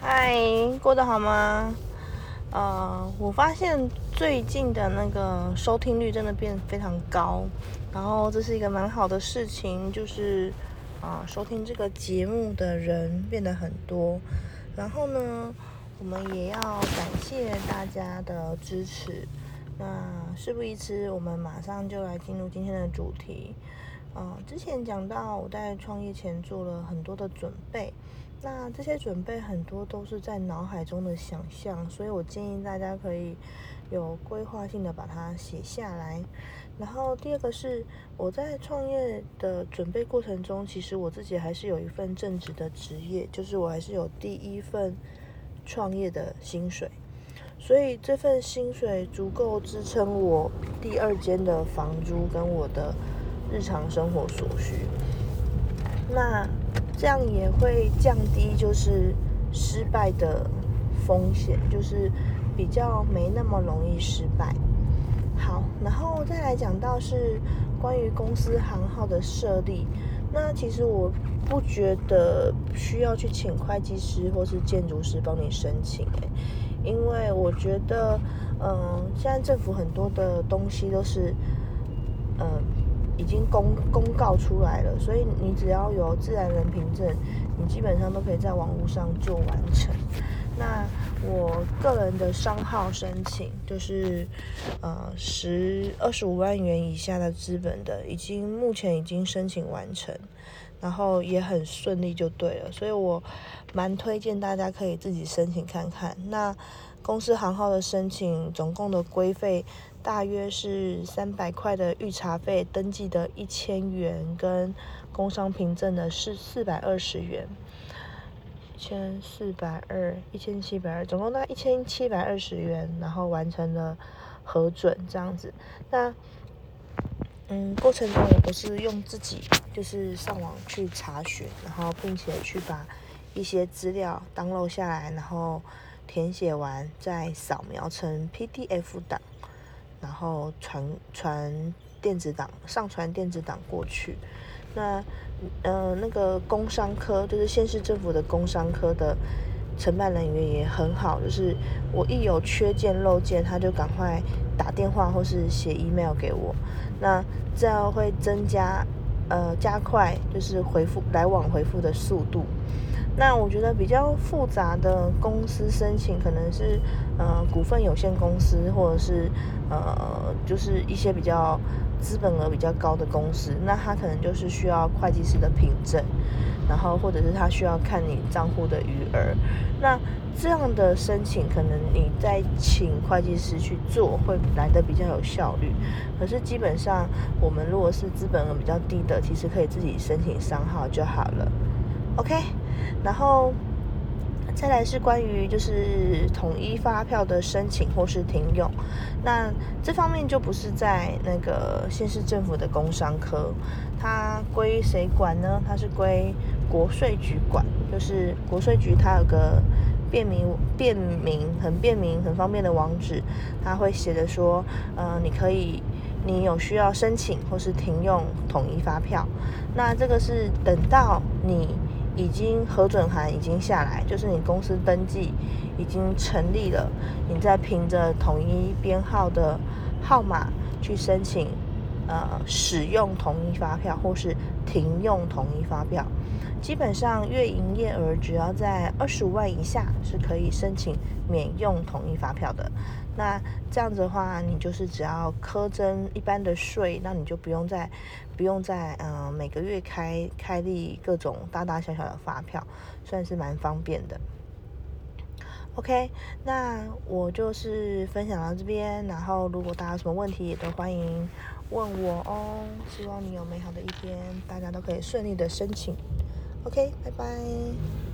嗨，过得好吗？呃，我发现最近的那个收听率真的变非常高，然后这是一个蛮好的事情，就是啊、收听这个节目的人变得很多。然后呢，我们也要感谢大家的支持。那事不宜迟，我们马上就来进入今天的主题。呃，之前讲到我在创业前做了很多的准备，那这些准备很多都是在脑海中的想象，所以我建议大家可以有规划性的把它写下来。然后第二个是我在创业的准备过程中，其实我自己还是有一份正职的职业，就是我还是有第一份创业的薪水，所以这份薪水足够支撑我第二间的房租跟我的日常生活所需。那这样也会降低就是失败的风险，就是比较没那么容易失败。好，然后再来讲到是关于公司行号的设立。那其实我不觉得需要去请会计师或是建筑师帮你申请、欸，因为我觉得，嗯，现在政府很多的东西都是，嗯，已经公公告出来了，所以你只要有自然人凭证，你基本上都可以在网络上做完成。那我个人的商号申请就是，呃，十二十五万元以下的资本的，已经目前已经申请完成，然后也很顺利就对了，所以我蛮推荐大家可以自己申请看看。那公司行号的申请总共的规费大约是三百块的预查费，登记的一千元，跟工商凭证的是四百二十元。千四百二，一千七百二，总共大概一千七百二十元，然后完成了核准这样子。那嗯，过程中我都是用自己就是上网去查询，然后并且去把一些资料 download 下来，然后填写完再扫描成 PDF 档，然后传传电子档，上传电子档过去。那呃，那个工商科就是县市政府的工商科的承办人员也很好，就是我一有缺件漏件，他就赶快打电话或是写 email 给我，那这样会增加呃加快就是回复来往回复的速度。那我觉得比较复杂的公司申请可能是呃股份有限公司，或者是呃就是一些比较资本额比较高的公司，那它可能就是需要会计师的凭证，然后或者是他需要看你账户的余额。那这样的申请，可能你再请会计师去做，会来的比较有效率。可是基本上，我们如果是资本额比较低的，其实可以自己申请商号就好了。OK，然后再来是关于就是统一发票的申请或是停用，那这方面就不是在那个县市政府的工商科，它归谁管呢？它是归国税局管，就是国税局它有个便民便民很便民很方便的网址，它会写着说，呃，你可以。你有需要申请或是停用统一发票，那这个是等到你已经核准函已经下来，就是你公司登记已经成立了，你再凭着统一编号的号码去申请，呃，使用统一发票或是停用统一发票。基本上月营业额只要在二十五万以下是可以申请免用统一发票的。那这样子的话，你就是只要苛征一般的税，那你就不用再不用再嗯、每个月开开立各种大大小小的发票，算是蛮方便的。OK，那我就是分享到这边，然后如果大家有什么问题，也都欢迎问我哦。希望你有美好的一天，大家都可以顺利的申请。OK，拜拜。